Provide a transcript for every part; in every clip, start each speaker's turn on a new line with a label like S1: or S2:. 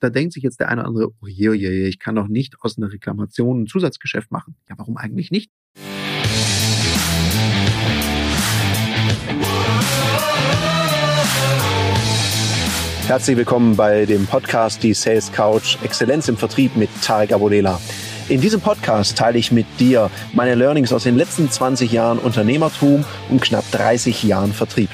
S1: Da denkt sich jetzt der eine oder andere, oh je, oh je, ich kann doch nicht aus einer Reklamation ein Zusatzgeschäft machen. Ja, warum eigentlich nicht? Herzlich willkommen bei dem Podcast Die Sales Couch Exzellenz im Vertrieb mit Tarek Abodela. In diesem Podcast teile ich mit dir meine Learnings aus den letzten 20 Jahren Unternehmertum und knapp 30 Jahren Vertrieb.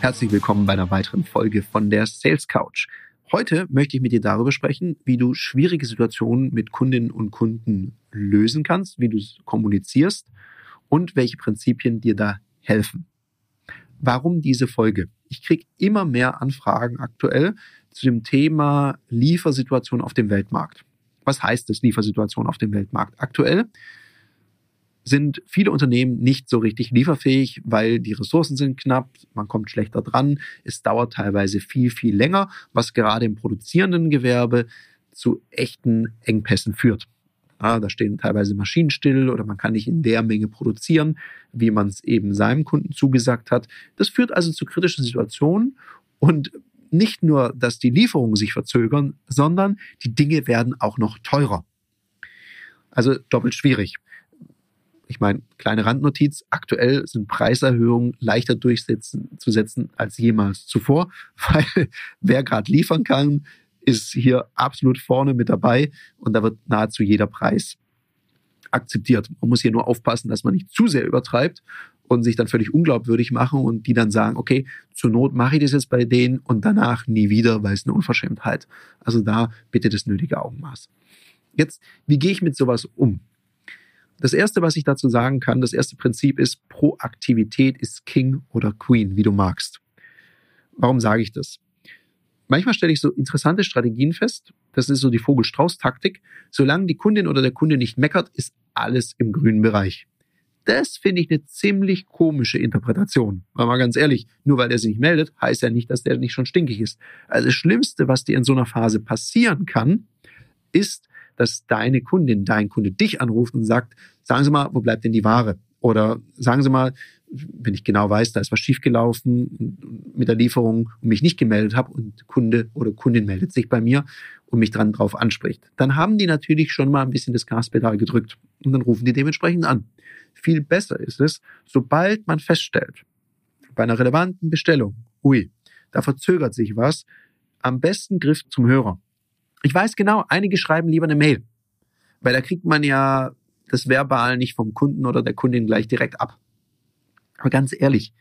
S1: Herzlich willkommen bei einer weiteren Folge von der Sales Couch. Heute möchte ich mit dir darüber sprechen, wie du schwierige Situationen mit Kundinnen und Kunden lösen kannst, wie du kommunizierst und welche Prinzipien dir da helfen. Warum diese Folge? Ich kriege immer mehr Anfragen aktuell zu dem Thema Liefersituation auf dem Weltmarkt. Was heißt es, Liefersituation auf dem Weltmarkt? Aktuell sind viele Unternehmen nicht so richtig lieferfähig, weil die Ressourcen sind knapp, man kommt schlechter dran, es dauert teilweise viel, viel länger, was gerade im produzierenden Gewerbe zu echten Engpässen führt. Ja, da stehen teilweise Maschinen still oder man kann nicht in der Menge produzieren, wie man es eben seinem Kunden zugesagt hat. Das führt also zu kritischen Situationen und nicht nur, dass die Lieferungen sich verzögern, sondern die Dinge werden auch noch teurer. Also doppelt schwierig. Ich meine, kleine Randnotiz, aktuell sind Preiserhöhungen leichter durchzusetzen als jemals zuvor, weil wer gerade liefern kann, ist hier absolut vorne mit dabei und da wird nahezu jeder Preis akzeptiert. Man muss hier nur aufpassen, dass man nicht zu sehr übertreibt und sich dann völlig unglaubwürdig machen und die dann sagen, okay, zur Not mache ich das jetzt bei denen und danach nie wieder, weil es eine Unverschämtheit. Also da bitte das nötige Augenmaß. Jetzt, wie gehe ich mit sowas um? Das erste, was ich dazu sagen kann, das erste Prinzip ist, Proaktivität ist King oder Queen, wie du magst. Warum sage ich das? Manchmal stelle ich so interessante Strategien fest. Das ist so die Vogel-Strauß-Taktik. Solange die Kundin oder der Kunde nicht meckert, ist alles im grünen Bereich. Das finde ich eine ziemlich komische Interpretation. Weil mal ganz ehrlich, nur weil er sich nicht meldet, heißt ja nicht, dass der nicht schon stinkig ist. Also das Schlimmste, was dir in so einer Phase passieren kann, ist, dass deine Kundin, dein Kunde dich anruft und sagt, sagen Sie mal, wo bleibt denn die Ware? Oder sagen Sie mal, wenn ich genau weiß, da ist was schiefgelaufen mit der Lieferung und mich nicht gemeldet habe und Kunde oder Kundin meldet sich bei mir und mich dran drauf anspricht, dann haben die natürlich schon mal ein bisschen das Gaspedal gedrückt und dann rufen die dementsprechend an. Viel besser ist es, sobald man feststellt, bei einer relevanten Bestellung, ui, da verzögert sich was, am besten Griff zum Hörer. Ich weiß genau, einige schreiben lieber eine Mail, weil da kriegt man ja das Verbal nicht vom Kunden oder der Kundin gleich direkt ab. Aber ganz ehrlich,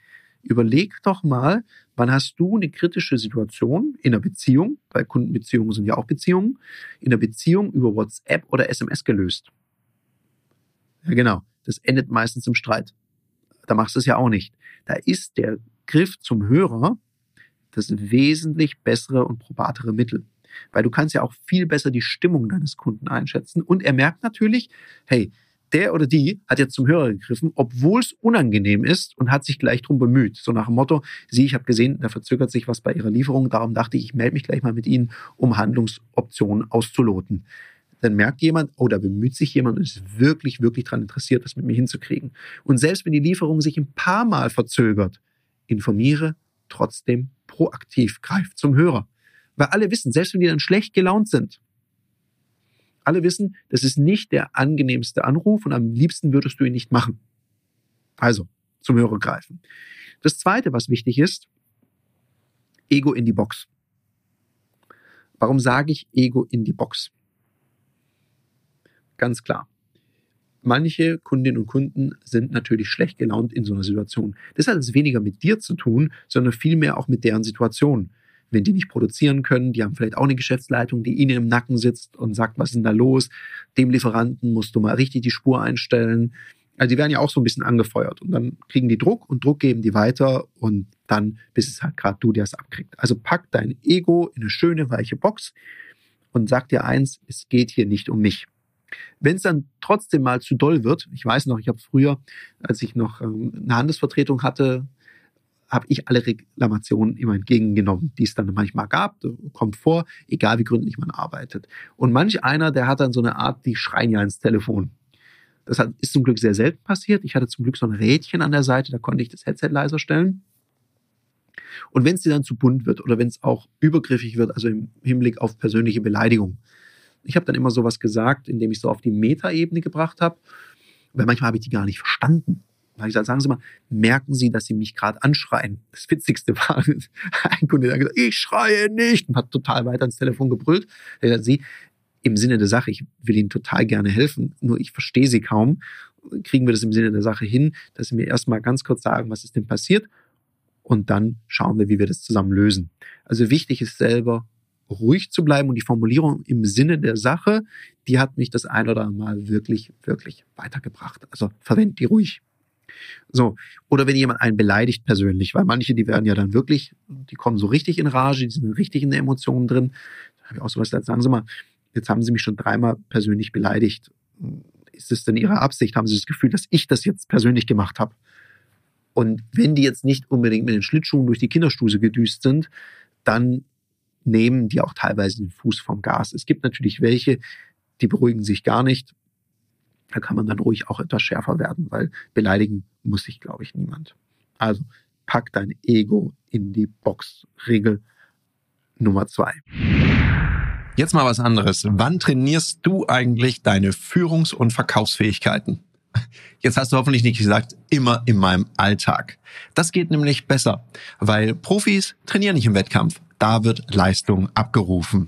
S1: überleg doch mal, wann hast du eine kritische Situation in einer Beziehung, weil Kundenbeziehungen sind ja auch Beziehungen, in einer Beziehung über WhatsApp oder SMS gelöst. Ja, genau. Das endet meistens im Streit. Da machst du es ja auch nicht. Da ist der Griff zum Hörer das wesentlich bessere und probatere Mittel. Weil du kannst ja auch viel besser die Stimmung deines Kunden einschätzen. Und er merkt natürlich, hey, der oder die hat jetzt zum Hörer gegriffen, obwohl es unangenehm ist und hat sich gleich drum bemüht. So nach dem Motto, sie, ich habe gesehen, da verzögert sich was bei ihrer Lieferung, darum dachte ich, ich melde mich gleich mal mit Ihnen, um Handlungsoptionen auszuloten. Dann merkt jemand, oh, da bemüht sich jemand und ist wirklich, wirklich daran interessiert, das mit mir hinzukriegen. Und selbst wenn die Lieferung sich ein paar Mal verzögert, informiere trotzdem proaktiv, greif zum Hörer. Weil alle wissen, selbst wenn die dann schlecht gelaunt sind, alle wissen, das ist nicht der angenehmste Anruf und am liebsten würdest du ihn nicht machen. Also, zum Hörer greifen. Das zweite, was wichtig ist, Ego in die Box. Warum sage ich Ego in die Box? Ganz klar. Manche Kundinnen und Kunden sind natürlich schlecht gelaunt in so einer Situation. Das hat es weniger mit dir zu tun, sondern vielmehr auch mit deren Situation wenn die nicht produzieren können, die haben vielleicht auch eine Geschäftsleitung, die ihnen im Nacken sitzt und sagt, was ist denn da los? Dem Lieferanten musst du mal richtig die Spur einstellen. Also die werden ja auch so ein bisschen angefeuert und dann kriegen die Druck und Druck geben die weiter und dann bist es halt gerade du, der es abkriegt. Also pack dein Ego in eine schöne, weiche Box und sag dir eins, es geht hier nicht um mich. Wenn es dann trotzdem mal zu doll wird, ich weiß noch, ich habe früher, als ich noch ähm, eine Handelsvertretung hatte, habe ich alle Reklamationen immer entgegengenommen, die es dann manchmal gab. Kommt vor, egal wie gründlich man arbeitet. Und manch einer, der hat dann so eine Art, die schreien ja ins Telefon. Das ist zum Glück sehr selten passiert. Ich hatte zum Glück so ein Rädchen an der Seite, da konnte ich das Headset leiser stellen. Und wenn es dir dann zu bunt wird oder wenn es auch übergriffig wird, also im Hinblick auf persönliche Beleidigung. Ich habe dann immer sowas gesagt, indem ich so auf die Metaebene gebracht habe, weil manchmal habe ich die gar nicht verstanden. Habe ich gesagt, sagen Sie mal, merken Sie, dass Sie mich gerade anschreien? Das Witzigste war, ein Kunde, der gesagt, ich schreie nicht und hat total weiter ins Telefon gebrüllt. Er hat Sie, im Sinne der Sache, ich will Ihnen total gerne helfen, nur ich verstehe Sie kaum. Kriegen wir das im Sinne der Sache hin, dass Sie mir erstmal ganz kurz sagen, was ist denn passiert? Und dann schauen wir, wie wir das zusammen lösen. Also wichtig ist selber ruhig zu bleiben und die Formulierung im Sinne der Sache, die hat mich das ein oder andere Mal wirklich, wirklich weitergebracht. Also verwend die ruhig. So. Oder wenn jemand einen beleidigt persönlich, weil manche, die werden ja dann wirklich, die kommen so richtig in Rage, die sind richtig in den Emotionen drin. Da habe ich auch sowas, sagen Sie mal, jetzt haben Sie mich schon dreimal persönlich beleidigt. Ist es denn Ihre Absicht? Haben Sie das Gefühl, dass ich das jetzt persönlich gemacht habe? Und wenn die jetzt nicht unbedingt mit den Schlittschuhen durch die Kinderstuse gedüst sind, dann nehmen die auch teilweise den Fuß vom Gas. Es gibt natürlich welche, die beruhigen sich gar nicht. Da kann man dann ruhig auch etwas schärfer werden, weil beleidigen muss sich, glaube ich, niemand. Also pack dein Ego in die Box. Regel Nummer zwei.
S2: Jetzt mal was anderes. Wann trainierst du eigentlich deine Führungs- und Verkaufsfähigkeiten? Jetzt hast du hoffentlich nicht gesagt, immer in meinem Alltag. Das geht nämlich besser, weil Profis trainieren nicht im Wettkampf. Da wird Leistung abgerufen.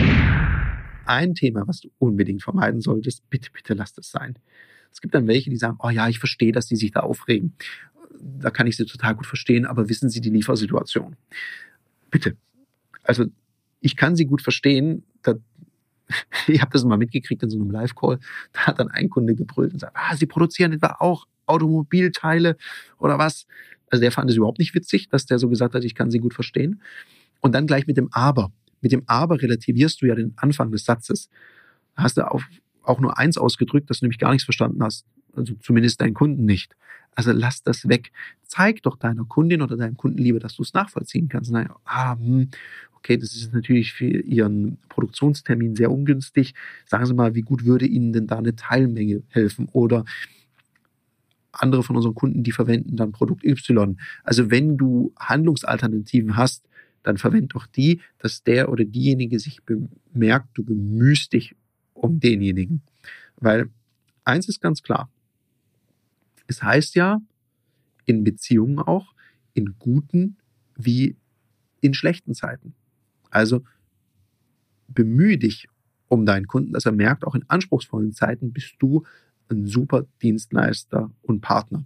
S1: ein Thema, was du unbedingt vermeiden solltest, bitte, bitte lass das sein. Es gibt dann welche, die sagen, oh ja, ich verstehe, dass die sich da aufregen. Da kann ich sie total gut verstehen, aber wissen Sie die Liefersituation? Bitte. Also ich kann sie gut verstehen. Da, ich habe das mal mitgekriegt in so einem Live-Call. Da hat dann ein Kunde gebrüllt und sagt, ah, Sie produzieren etwa auch Automobilteile oder was? Also der fand es überhaupt nicht witzig, dass der so gesagt hat, ich kann sie gut verstehen. Und dann gleich mit dem Aber. Mit dem Aber relativierst du ja den Anfang des Satzes. Hast du auch, auch nur eins ausgedrückt, dass du nämlich gar nichts verstanden hast. Also zumindest deinen Kunden nicht. Also lass das weg. Zeig doch deiner Kundin oder deinem Kunden lieber, dass du es nachvollziehen kannst. Naja, ah, hm, okay, das ist natürlich für Ihren Produktionstermin sehr ungünstig. Sagen Sie mal, wie gut würde Ihnen denn da eine Teilmenge helfen? Oder andere von unseren Kunden, die verwenden dann Produkt Y. Also wenn du Handlungsalternativen hast, dann verwend doch die, dass der oder diejenige sich bemerkt, du bemühst dich um denjenigen. Weil eins ist ganz klar. Es heißt ja in Beziehungen auch, in guten wie in schlechten Zeiten. Also bemühe dich um deinen Kunden, dass er merkt, auch in anspruchsvollen Zeiten bist du ein super Dienstleister und Partner.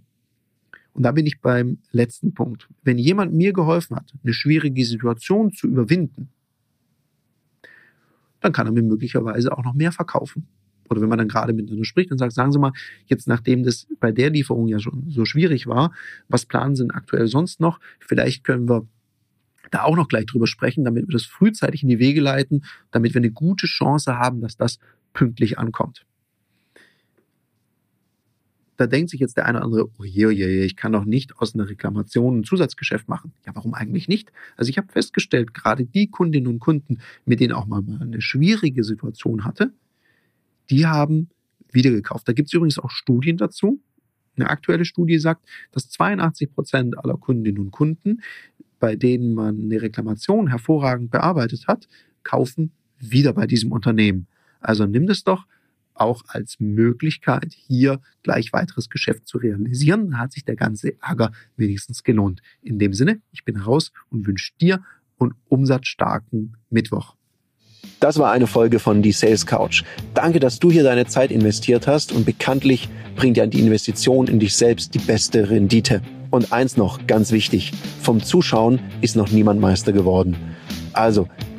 S1: Und da bin ich beim letzten Punkt. Wenn jemand mir geholfen hat, eine schwierige Situation zu überwinden, dann kann er mir möglicherweise auch noch mehr verkaufen. Oder wenn man dann gerade miteinander spricht und sagt, sagen Sie mal, jetzt nachdem das bei der Lieferung ja schon so schwierig war, was planen Sie denn aktuell sonst noch? Vielleicht können wir da auch noch gleich drüber sprechen, damit wir das frühzeitig in die Wege leiten, damit wir eine gute Chance haben, dass das pünktlich ankommt da denkt sich jetzt der eine oder andere, oh je, oh je, ich kann doch nicht aus einer Reklamation ein Zusatzgeschäft machen. Ja, warum eigentlich nicht? Also ich habe festgestellt, gerade die Kundinnen und Kunden, mit denen auch mal eine schwierige Situation hatte, die haben wieder gekauft. Da gibt es übrigens auch Studien dazu. Eine aktuelle Studie sagt, dass 82 Prozent aller Kundinnen und Kunden, bei denen man eine Reklamation hervorragend bearbeitet hat, kaufen wieder bei diesem Unternehmen. Also nimm das doch auch als Möglichkeit, hier gleich weiteres Geschäft zu realisieren. Da hat sich der ganze Ärger wenigstens gelohnt. In dem Sinne, ich bin raus und wünsche dir einen umsatzstarken Mittwoch.
S2: Das war eine Folge von Die Sales Couch. Danke, dass du hier deine Zeit investiert hast und bekanntlich bringt ja die Investition in dich selbst die beste Rendite. Und eins noch, ganz wichtig, vom Zuschauen ist noch niemand Meister geworden. Also,